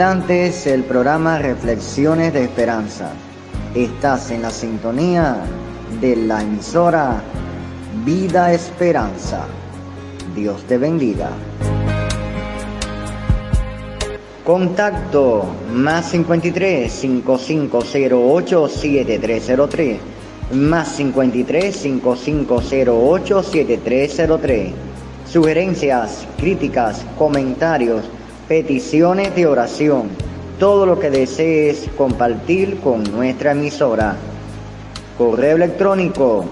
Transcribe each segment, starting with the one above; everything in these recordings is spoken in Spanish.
Instantes el programa Reflexiones de Esperanza. Estás en la sintonía de la emisora Vida Esperanza. Dios te bendiga. Contacto más 53 5508 7303 más 53 5508 7303. Sugerencias, críticas, comentarios, peticiones de oración, todo lo que desees compartir con nuestra emisora. Correo electrónico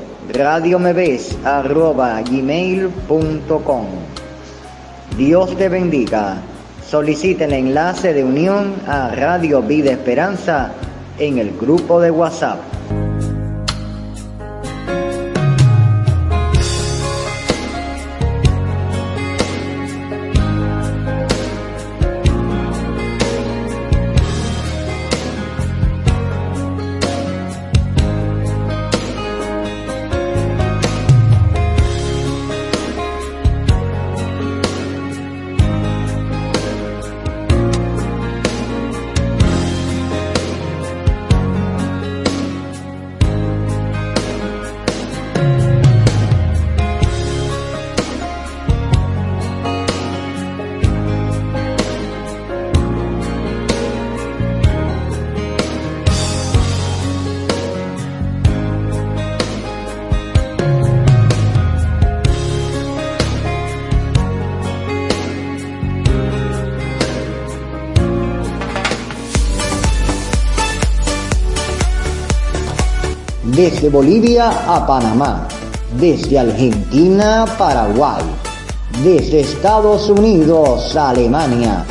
gmail.com Dios te bendiga. Solicite el enlace de unión a Radio Vida Esperanza en el grupo de WhatsApp. Desde Bolivia a Panamá, desde Argentina a Paraguay, desde Estados Unidos a Alemania,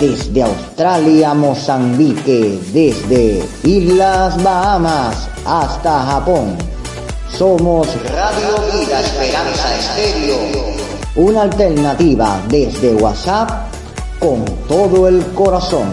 desde Australia a Mozambique, desde Islas Bahamas hasta Japón. Somos Radio Vida Esperanza Estéreo, una alternativa desde WhatsApp con todo el corazón.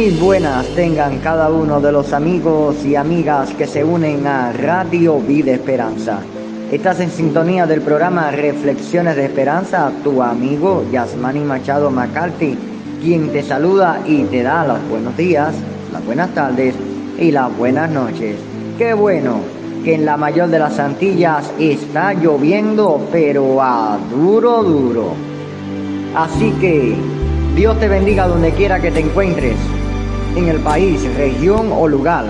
Muy buenas tengan cada uno de los amigos y amigas que se unen a Radio Vida Esperanza. Estás en sintonía del programa Reflexiones de Esperanza, tu amigo Yasmani Machado McCarthy, quien te saluda y te da los buenos días, las buenas tardes y las buenas noches. Qué bueno que en la mayor de las Antillas está lloviendo, pero a duro, duro. Así que Dios te bendiga donde quiera que te encuentres, en el país, región o lugar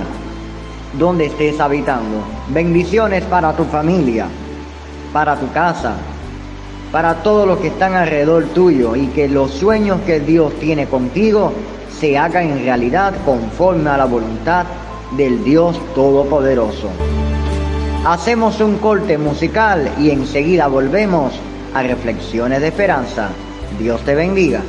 donde estés habitando. Bendiciones para tu familia, para tu casa, para todos los que están alrededor tuyo y que los sueños que Dios tiene contigo se hagan en realidad conforme a la voluntad del Dios Todopoderoso. Hacemos un corte musical y enseguida volvemos a Reflexiones de Esperanza. Dios te bendiga.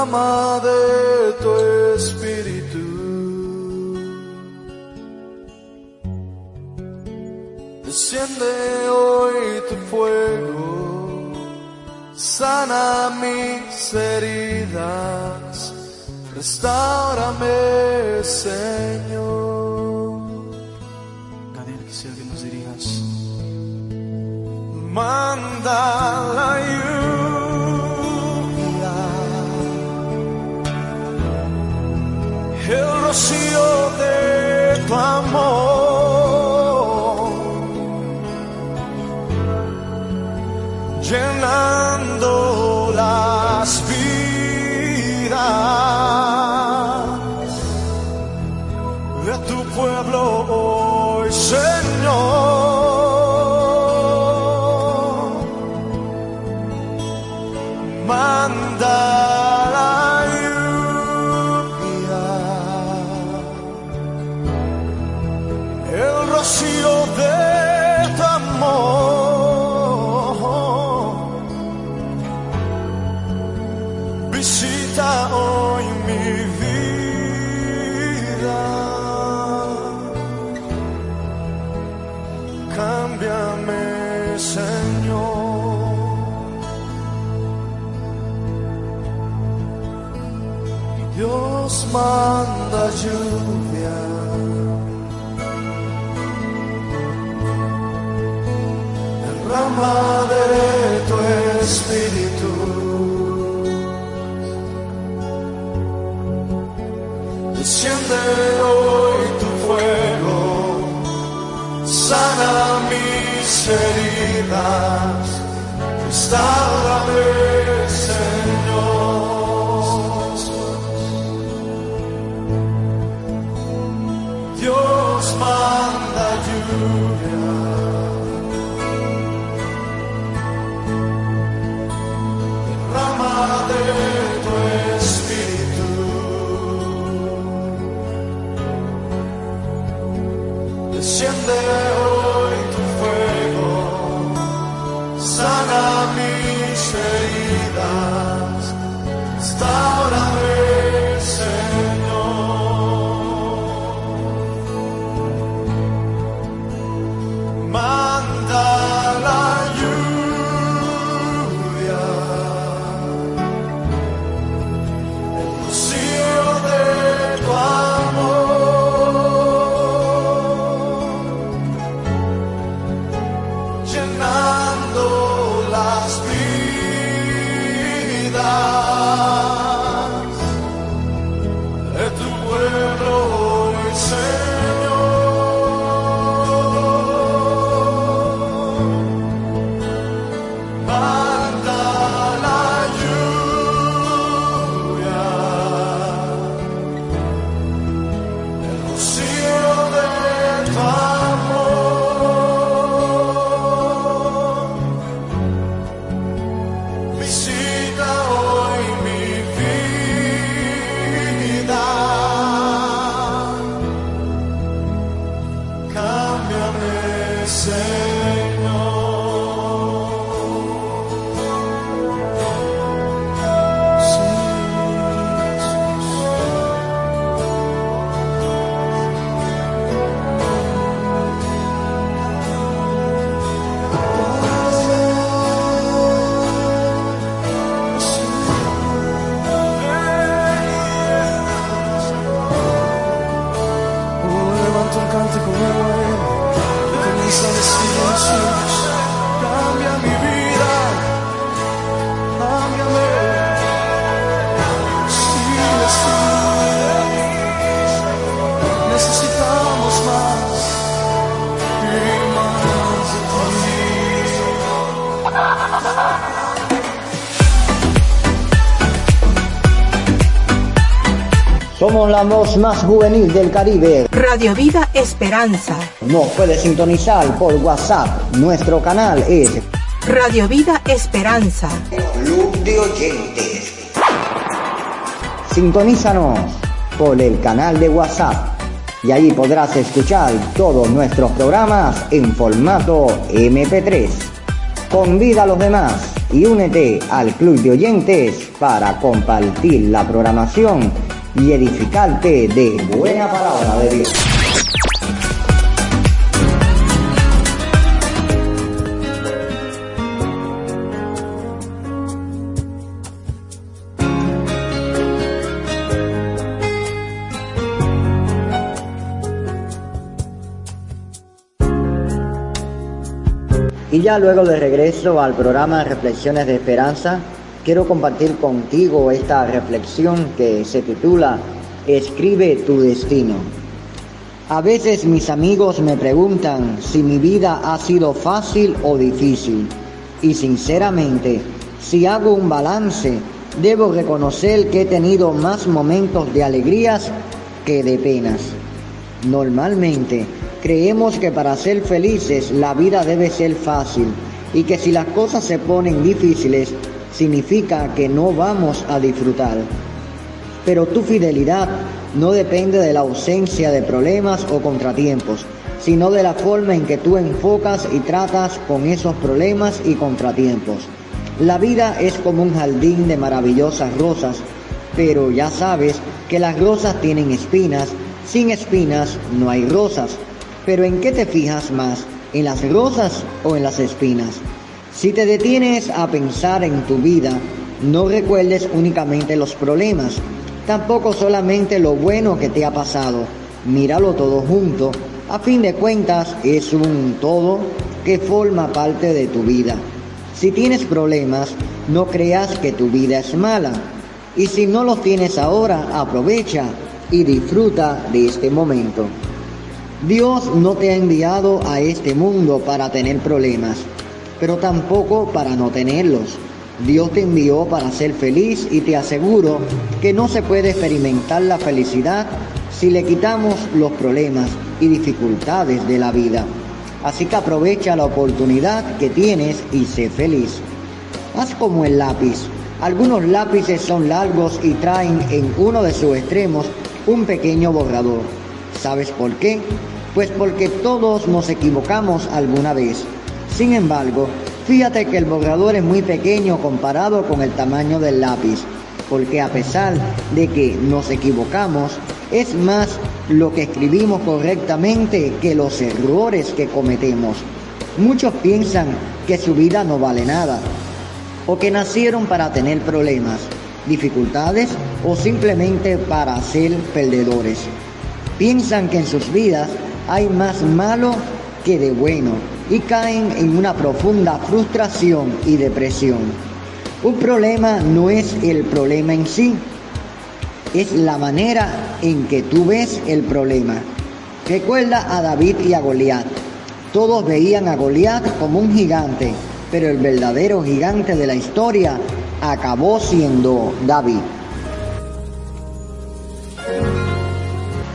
Derrama de tu espíritu. Desciende hoy tu fuego, sana mis heridas, restaurame, Señor. Daniel, quisiera que nos dirijas. Manda la el rocío de tu amor, manda Somos la voz más juvenil del Caribe. Radio Vida Esperanza. Nos puedes sintonizar por WhatsApp. Nuestro canal es Radio Vida Esperanza. Club de Oyentes. Sintonízanos por el canal de WhatsApp y ahí podrás escuchar todos nuestros programas en formato MP3. Convida a los demás y únete al Club de Oyentes para compartir la programación y edificarte de buena palabra de Dios. Y ya luego de regreso al programa Reflexiones de Esperanza, quiero compartir contigo esta reflexión que se titula Escribe tu destino. A veces mis amigos me preguntan si mi vida ha sido fácil o difícil. Y sinceramente, si hago un balance, debo reconocer que he tenido más momentos de alegrías que de penas. Normalmente, Creemos que para ser felices la vida debe ser fácil y que si las cosas se ponen difíciles significa que no vamos a disfrutar. Pero tu fidelidad no depende de la ausencia de problemas o contratiempos, sino de la forma en que tú enfocas y tratas con esos problemas y contratiempos. La vida es como un jardín de maravillosas rosas, pero ya sabes que las rosas tienen espinas, sin espinas no hay rosas. Pero ¿en qué te fijas más? ¿En las rosas o en las espinas? Si te detienes a pensar en tu vida, no recuerdes únicamente los problemas, tampoco solamente lo bueno que te ha pasado. Míralo todo junto. A fin de cuentas, es un todo que forma parte de tu vida. Si tienes problemas, no creas que tu vida es mala. Y si no los tienes ahora, aprovecha y disfruta de este momento. Dios no te ha enviado a este mundo para tener problemas, pero tampoco para no tenerlos. Dios te envió para ser feliz y te aseguro que no se puede experimentar la felicidad si le quitamos los problemas y dificultades de la vida. Así que aprovecha la oportunidad que tienes y sé feliz. Haz como el lápiz. Algunos lápices son largos y traen en uno de sus extremos un pequeño borrador. ¿Sabes por qué? Pues porque todos nos equivocamos alguna vez. Sin embargo, fíjate que el borrador es muy pequeño comparado con el tamaño del lápiz, porque a pesar de que nos equivocamos, es más lo que escribimos correctamente que los errores que cometemos. Muchos piensan que su vida no vale nada, o que nacieron para tener problemas, dificultades o simplemente para ser perdedores. Piensan que en sus vidas hay más malo que de bueno y caen en una profunda frustración y depresión. Un problema no es el problema en sí, es la manera en que tú ves el problema. Recuerda a David y a Goliat. Todos veían a Goliat como un gigante, pero el verdadero gigante de la historia acabó siendo David.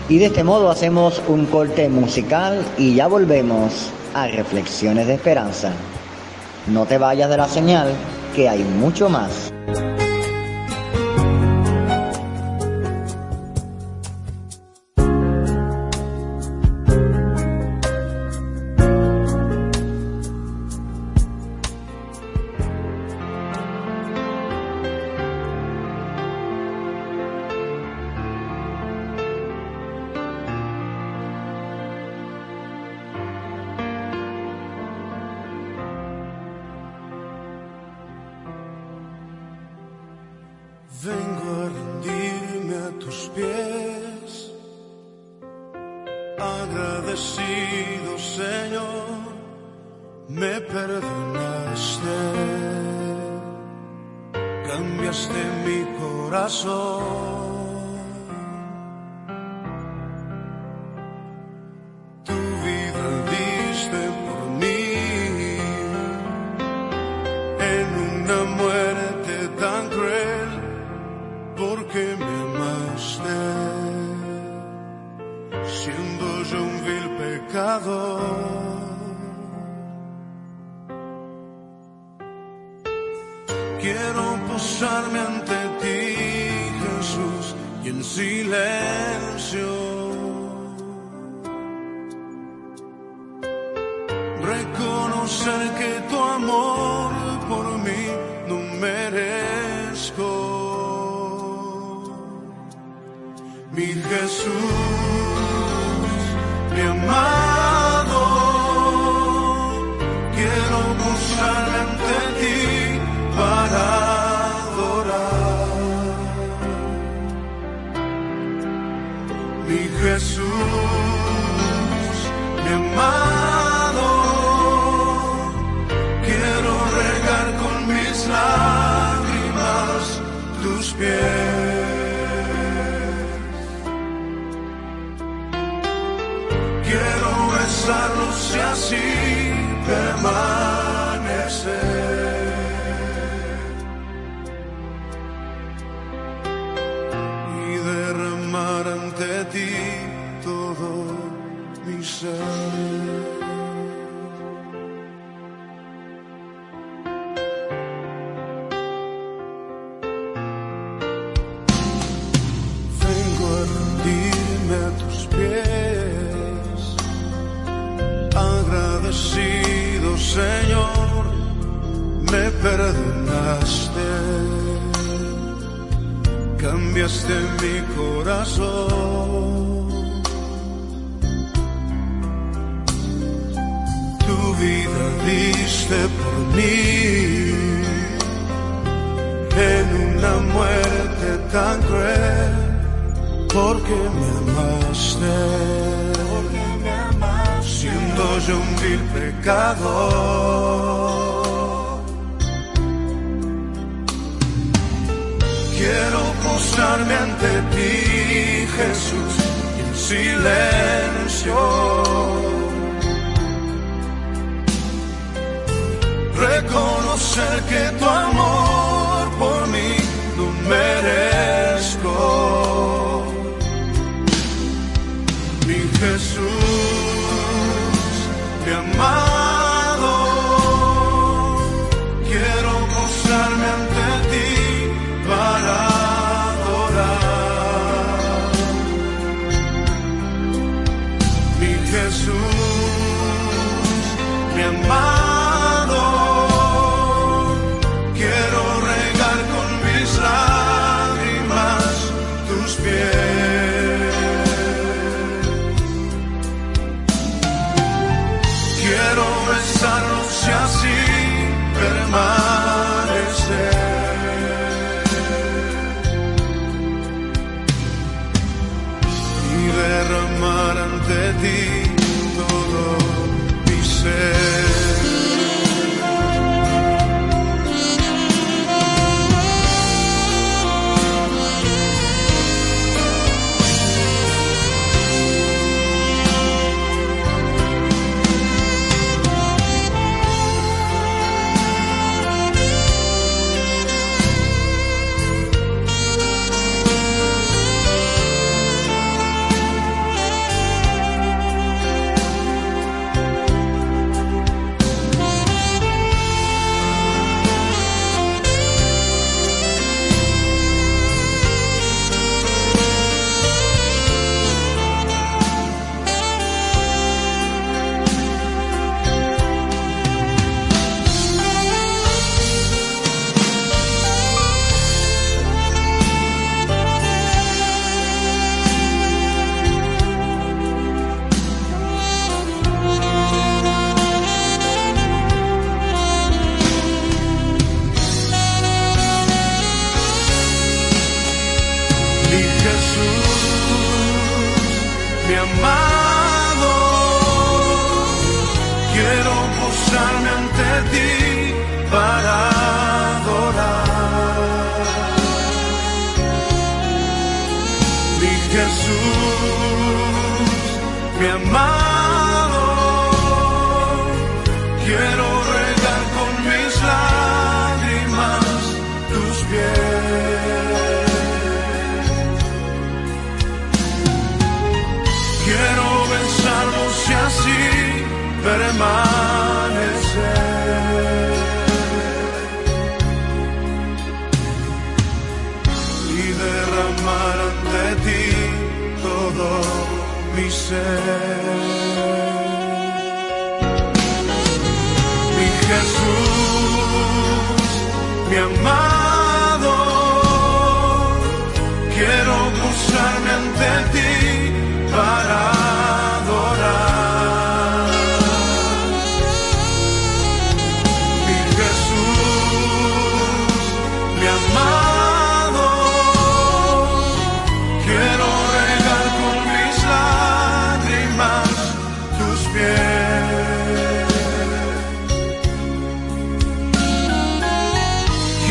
Y de este modo hacemos un corte musical y ya volvemos a Reflexiones de Esperanza. No te vayas de la señal, que hay mucho más. Reconocer que tu amor por mí no merezco. Mi Jesús, mi amado, amado. Quiero regar con mis lágrimas tus pies. Quiero besarlos y así te perdonaste, cambiaste mi corazón. Tu vida diste por mí en una muerte tan cruel, porque me amaste, siendo yo un vil pecador. Quiero postrarme ante ti, Jesús, y en silencio. reconocer que tu amor por mí no merezco. Mi Jesús, mi amado, Quiero besarlos y así permanecer mi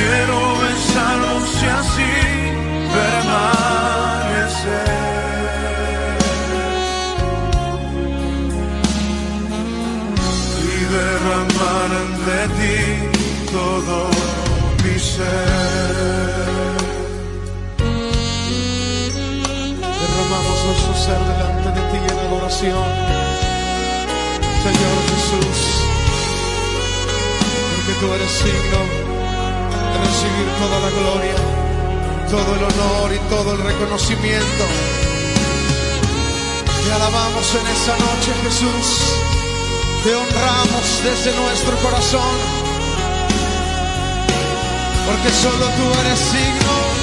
Quiero besarlos y así permanecer. Y derramar de ti todo mi ser. Derramamos nuestro ser delante de ti en adoración. Señor Jesús, porque tú eres signo recibir toda la gloria, todo el honor y todo el reconocimiento. Te alabamos en esta noche, Jesús. Te honramos desde nuestro corazón. Porque solo tú eres signo.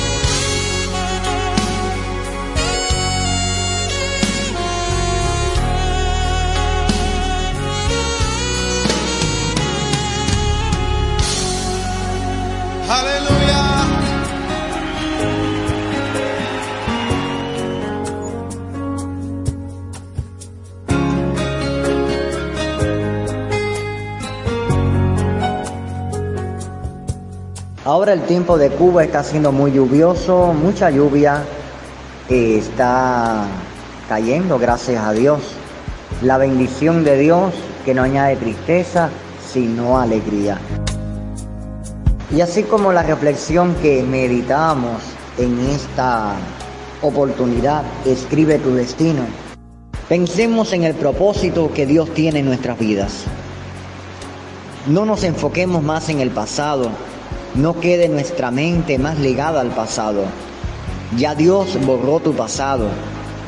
Ahora el tiempo de Cuba está siendo muy lluvioso, mucha lluvia eh, está cayendo, gracias a Dios. La bendición de Dios que no añade tristeza, sino alegría. Y así como la reflexión que meditamos en esta oportunidad, escribe tu destino. Pensemos en el propósito que Dios tiene en nuestras vidas. No nos enfoquemos más en el pasado, no quede nuestra mente más ligada al pasado. Ya Dios borró tu pasado.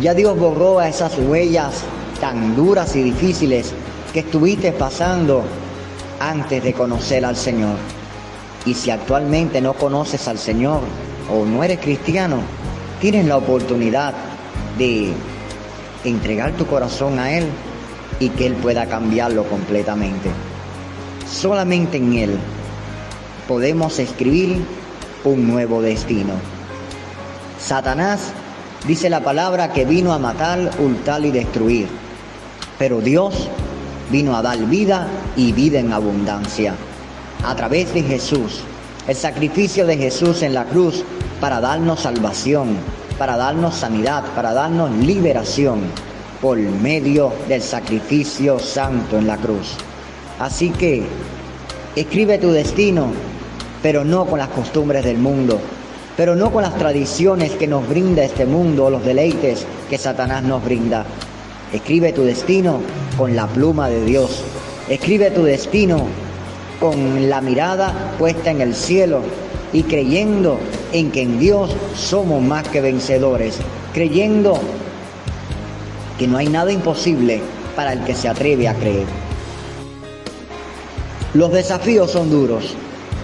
Ya Dios borró a esas huellas tan duras y difíciles que estuviste pasando antes de conocer al Señor. Y si actualmente no conoces al Señor o no eres cristiano, tienes la oportunidad de entregar tu corazón a Él y que Él pueda cambiarlo completamente. Solamente en Él podemos escribir un nuevo destino. Satanás dice la palabra que vino a matar, hurtar y destruir, pero Dios vino a dar vida y vida en abundancia a través de Jesús, el sacrificio de Jesús en la cruz para darnos salvación, para darnos sanidad, para darnos liberación por medio del sacrificio santo en la cruz. Así que escribe tu destino pero no con las costumbres del mundo, pero no con las tradiciones que nos brinda este mundo o los deleites que Satanás nos brinda. Escribe tu destino con la pluma de Dios. Escribe tu destino con la mirada puesta en el cielo y creyendo en que en Dios somos más que vencedores, creyendo que no hay nada imposible para el que se atreve a creer. Los desafíos son duros,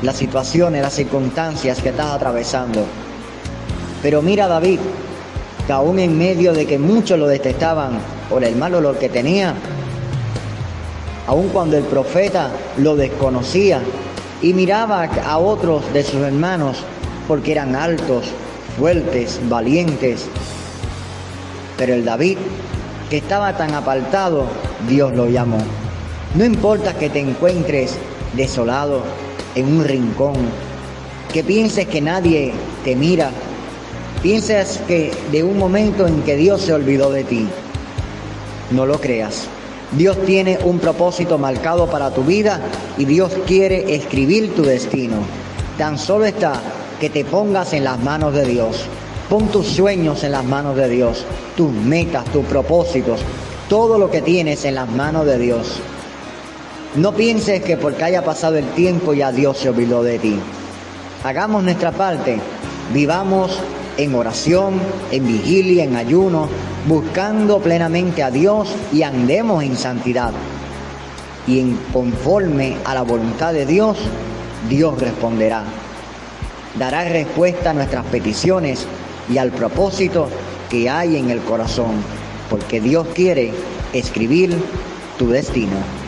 las situaciones, las circunstancias que estás atravesando. Pero mira David, que aún en medio de que muchos lo detestaban por el mal olor que tenía, aun cuando el profeta lo desconocía y miraba a otros de sus hermanos porque eran altos, fuertes, valientes, pero el David, que estaba tan apartado, Dios lo llamó. No importa que te encuentres desolado, en un rincón, que pienses que nadie te mira, piensas que de un momento en que Dios se olvidó de ti. No lo creas. Dios tiene un propósito marcado para tu vida y Dios quiere escribir tu destino. Tan solo está que te pongas en las manos de Dios. Pon tus sueños en las manos de Dios, tus metas, tus propósitos, todo lo que tienes en las manos de Dios. No pienses que porque haya pasado el tiempo ya Dios se olvidó de ti. Hagamos nuestra parte, vivamos en oración, en vigilia, en ayuno, buscando plenamente a Dios y andemos en santidad. Y en conforme a la voluntad de Dios, Dios responderá. Dará respuesta a nuestras peticiones y al propósito que hay en el corazón, porque Dios quiere escribir tu destino.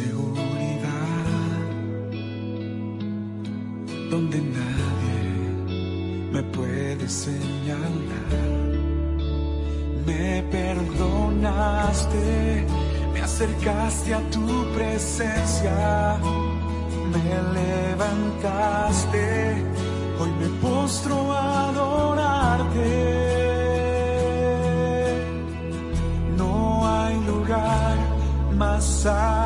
seguridad, donde nadie me puede señalar. Me perdonaste, me acercaste a tu presencia, me levantaste, hoy me postro a adorarte. No hay lugar más alto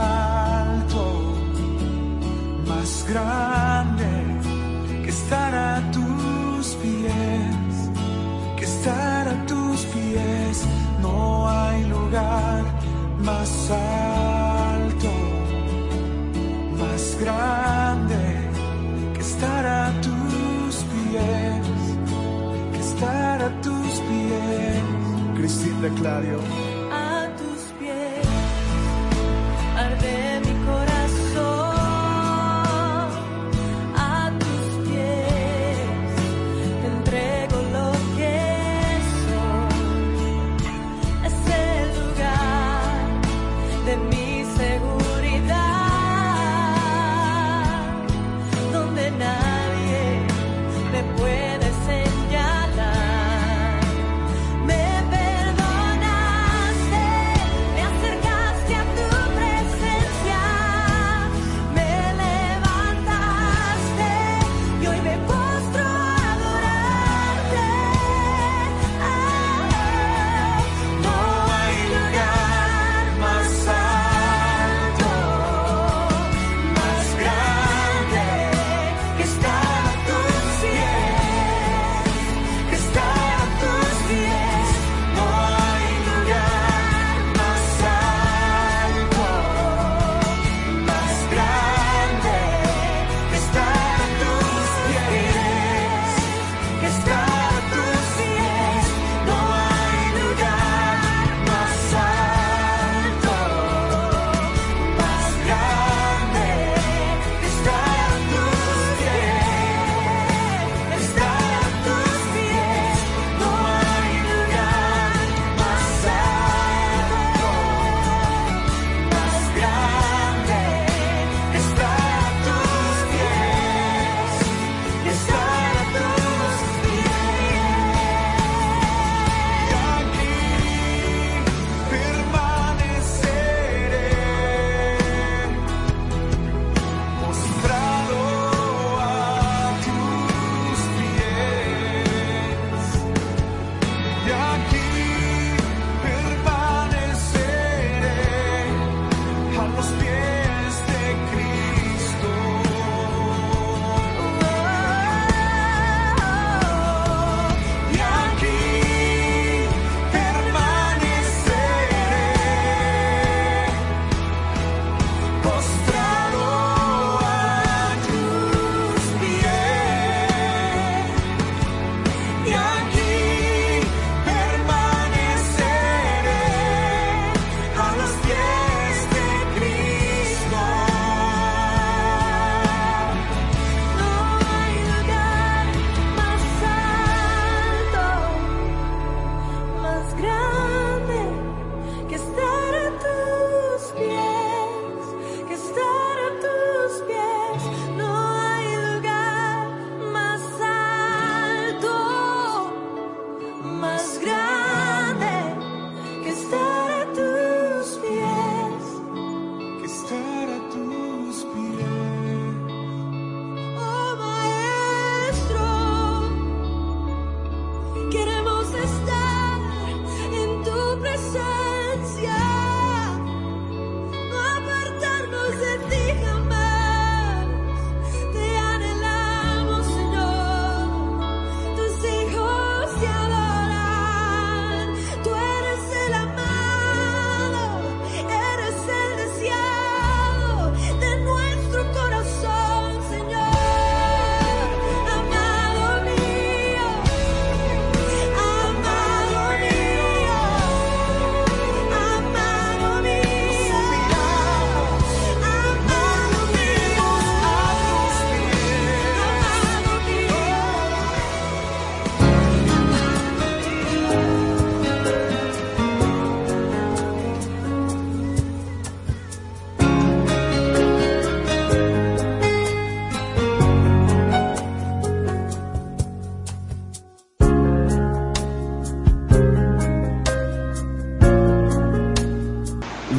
declaro.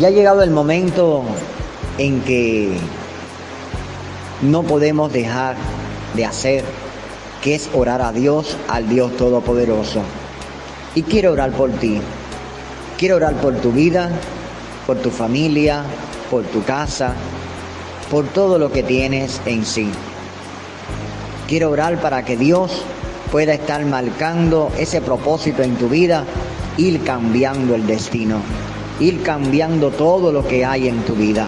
Ya ha llegado el momento en que no podemos dejar de hacer, que es orar a Dios, al Dios Todopoderoso. Y quiero orar por ti. Quiero orar por tu vida, por tu familia, por tu casa, por todo lo que tienes en sí. Quiero orar para que Dios pueda estar marcando ese propósito en tu vida, ir cambiando el destino, ir cambiando todo lo que hay en tu vida.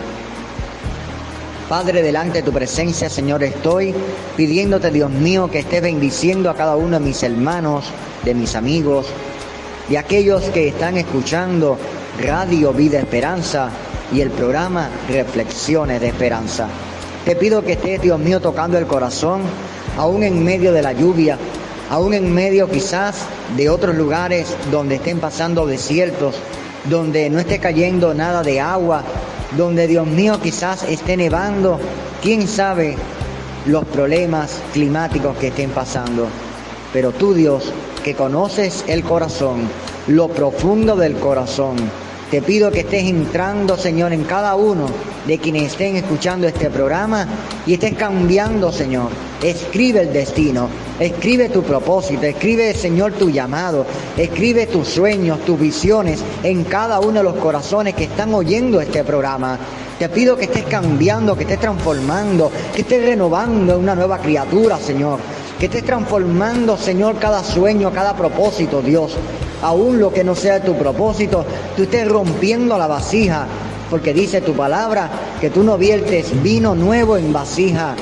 Padre, delante de tu presencia, Señor, estoy pidiéndote, Dios mío, que estés bendiciendo a cada uno de mis hermanos, de mis amigos y aquellos que están escuchando Radio Vida Esperanza y el programa Reflexiones de Esperanza. Te pido que estés, Dios mío, tocando el corazón, aún en medio de la lluvia, aún en medio quizás de otros lugares donde estén pasando desiertos, donde no esté cayendo nada de agua, donde Dios mío quizás esté nevando, quién sabe los problemas climáticos que estén pasando. Pero tú Dios, que conoces el corazón, lo profundo del corazón, te pido que estés entrando, Señor, en cada uno de quienes estén escuchando este programa y estés cambiando, Señor. Escribe el destino, escribe tu propósito, escribe, Señor, tu llamado, escribe tus sueños, tus visiones en cada uno de los corazones que están oyendo este programa. Te pido que estés cambiando, que estés transformando, que estés renovando una nueva criatura, Señor. Que estés transformando, Señor, cada sueño, cada propósito, Dios aún lo que no sea tu propósito, tú estés rompiendo la vasija, porque dice tu palabra que tú no viertes vino nuevo en vasija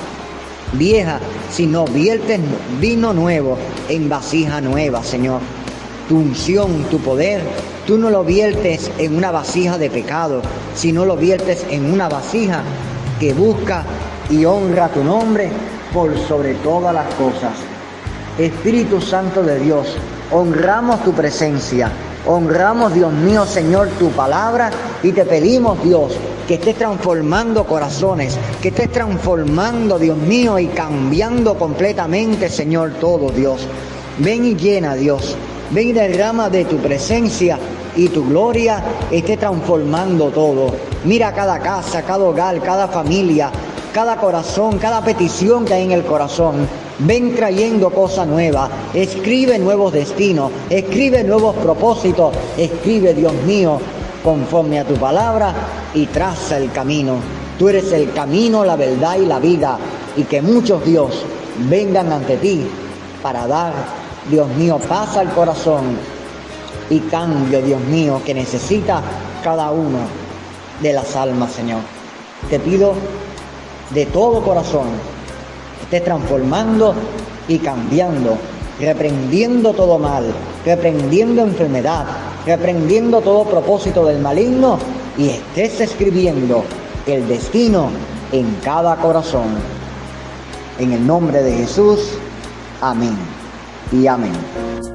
vieja, sino viertes vino nuevo en vasija nueva, Señor. Tu unción, tu poder, tú no lo viertes en una vasija de pecado, sino lo viertes en una vasija que busca y honra tu nombre por sobre todas las cosas. Espíritu Santo de Dios, honramos tu presencia, honramos, Dios mío, Señor, tu palabra y te pedimos, Dios, que estés transformando corazones, que estés transformando, Dios mío, y cambiando completamente, Señor, todo, Dios. Ven y llena, Dios. Ven y derrama de tu presencia y tu gloria esté transformando todo. Mira cada casa, cada hogar, cada familia, cada corazón, cada petición que hay en el corazón. Ven trayendo cosas nuevas, escribe nuevos destinos, escribe nuevos propósitos, escribe, Dios mío, conforme a tu palabra y traza el camino. Tú eres el camino, la verdad y la vida, y que muchos, Dios, vengan ante ti para dar, Dios mío, paz al corazón y cambio, Dios mío, que necesita cada uno de las almas, Señor. Te pido de todo corazón estés transformando y cambiando, reprendiendo todo mal, reprendiendo enfermedad, reprendiendo todo propósito del maligno y estés escribiendo el destino en cada corazón. En el nombre de Jesús, amén y amén.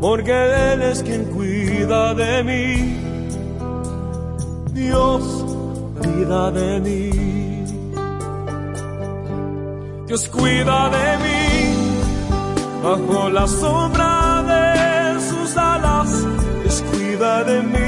porque Él es quien cuida de mí. Dios cuida de mí. Dios cuida de mí bajo la sombra de sus alas. Dios cuida de mí.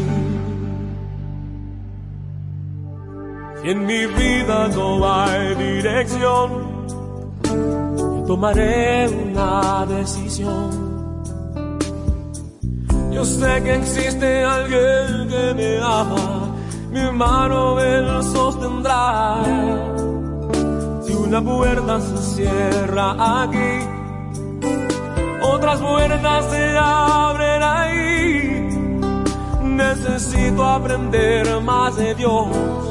En mi vida no hay dirección, yo tomaré una decisión. Yo sé que existe alguien que me ama, mi mano él sostendrá. Si una puerta se cierra aquí, otras puertas se abren ahí. Necesito aprender más de Dios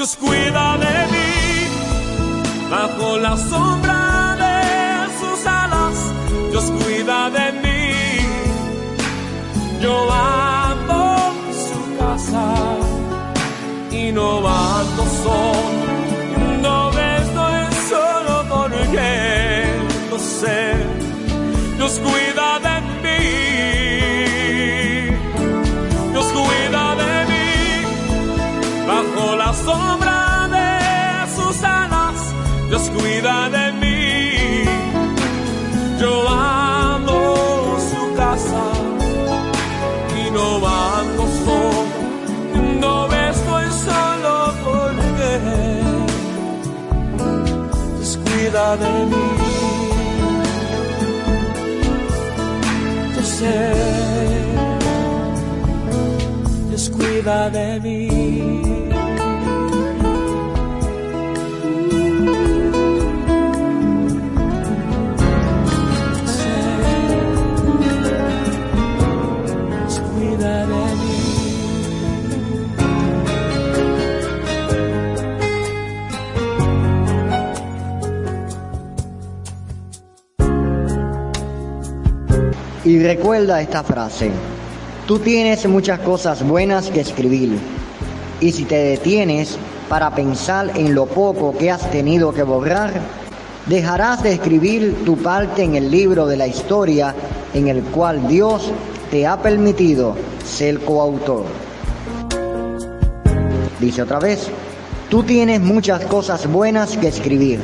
Dios cuida de mí bajo la sombra de sus alas. Dios cuida de mí. Yo ando su casa y no ando solo. No estoy solo porque no sé. Dios cuida de mí. Yo sé, Dios de mí. Y recuerda esta frase, tú tienes muchas cosas buenas que escribir, y si te detienes para pensar en lo poco que has tenido que borrar, dejarás de escribir tu parte en el libro de la historia en el cual Dios te ha permitido ser coautor. Dice otra vez, tú tienes muchas cosas buenas que escribir,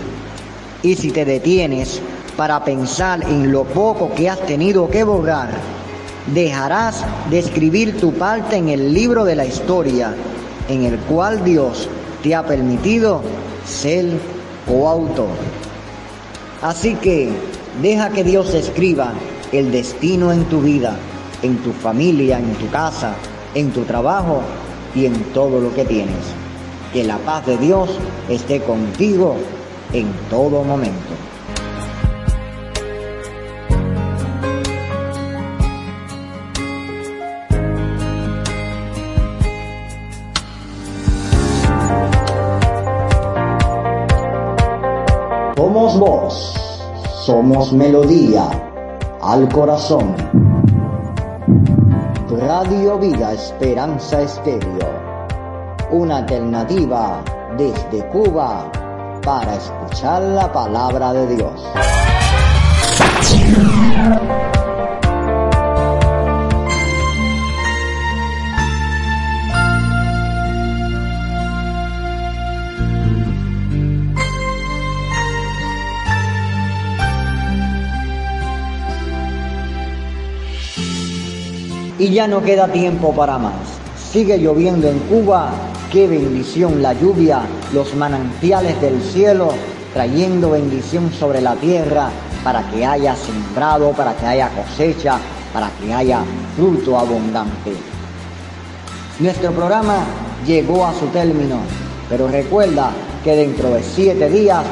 y si te detienes para pensar en lo poco que has tenido que borrar, dejarás de escribir tu parte en el libro de la historia en el cual Dios te ha permitido ser coautor. Así que deja que Dios escriba el destino en tu vida, en tu familia, en tu casa, en tu trabajo y en todo lo que tienes. Que la paz de Dios esté contigo en todo momento. Somos melodía al corazón. Radio Vida Esperanza Estéreo, una alternativa desde Cuba para escuchar la palabra de Dios. Y ya no queda tiempo para más. Sigue lloviendo en Cuba. Qué bendición la lluvia, los manantiales del cielo, trayendo bendición sobre la tierra para que haya sembrado, para que haya cosecha, para que haya fruto abundante. Nuestro programa llegó a su término, pero recuerda que dentro de siete días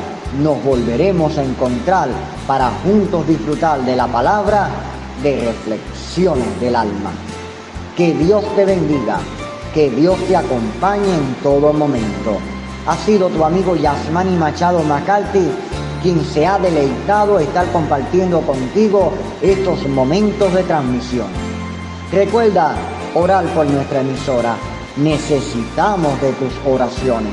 nos volveremos a encontrar para juntos disfrutar de la palabra de reflexiones del alma. Que Dios te bendiga, que Dios te acompañe en todo momento. Ha sido tu amigo Yasmani Machado McCarthy quien se ha deleitado estar compartiendo contigo estos momentos de transmisión. Recuerda orar por nuestra emisora. Necesitamos de tus oraciones.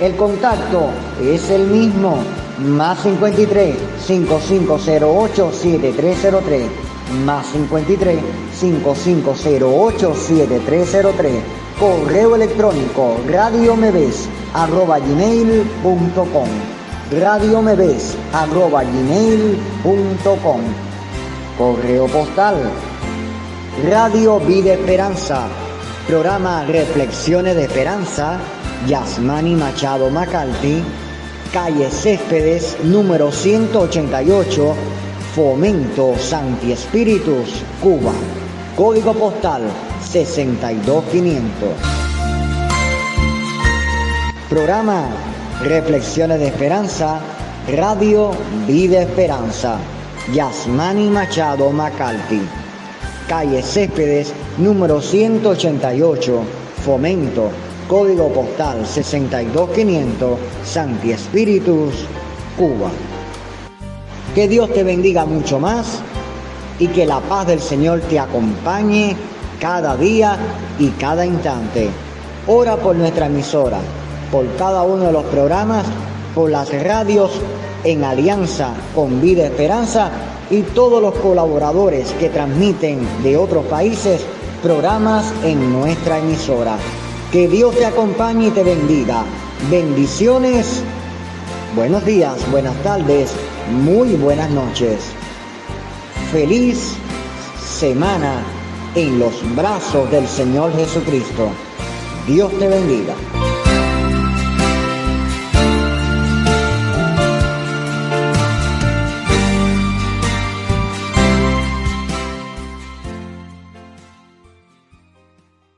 El contacto es el mismo, más 53 5508 7303, más 53 5508 7303, correo electrónico radiomeves arroba gmail.com, radiomeves arroba gmail.com, correo postal, Radio Vida Esperanza, programa Reflexiones de Esperanza, Yasmani Machado McCarthy, calle Céspedes, número 188, Fomento Santi Espíritus, Cuba. Código postal 62500. Programa Reflexiones de Esperanza, Radio Vida Esperanza, Yasmani Machado McCarthy. Calle Céspedes, número 188, Fomento, código postal 62500, Santi Espíritus, Cuba. Que Dios te bendiga mucho más y que la paz del Señor te acompañe cada día y cada instante. Ora por nuestra emisora, por cada uno de los programas, por las radios en alianza con Vida Esperanza y todos los colaboradores que transmiten de otros países programas en nuestra emisora. Que Dios te acompañe y te bendiga. Bendiciones. Buenos días, buenas tardes, muy buenas noches. Feliz semana en los brazos del Señor Jesucristo. Dios te bendiga.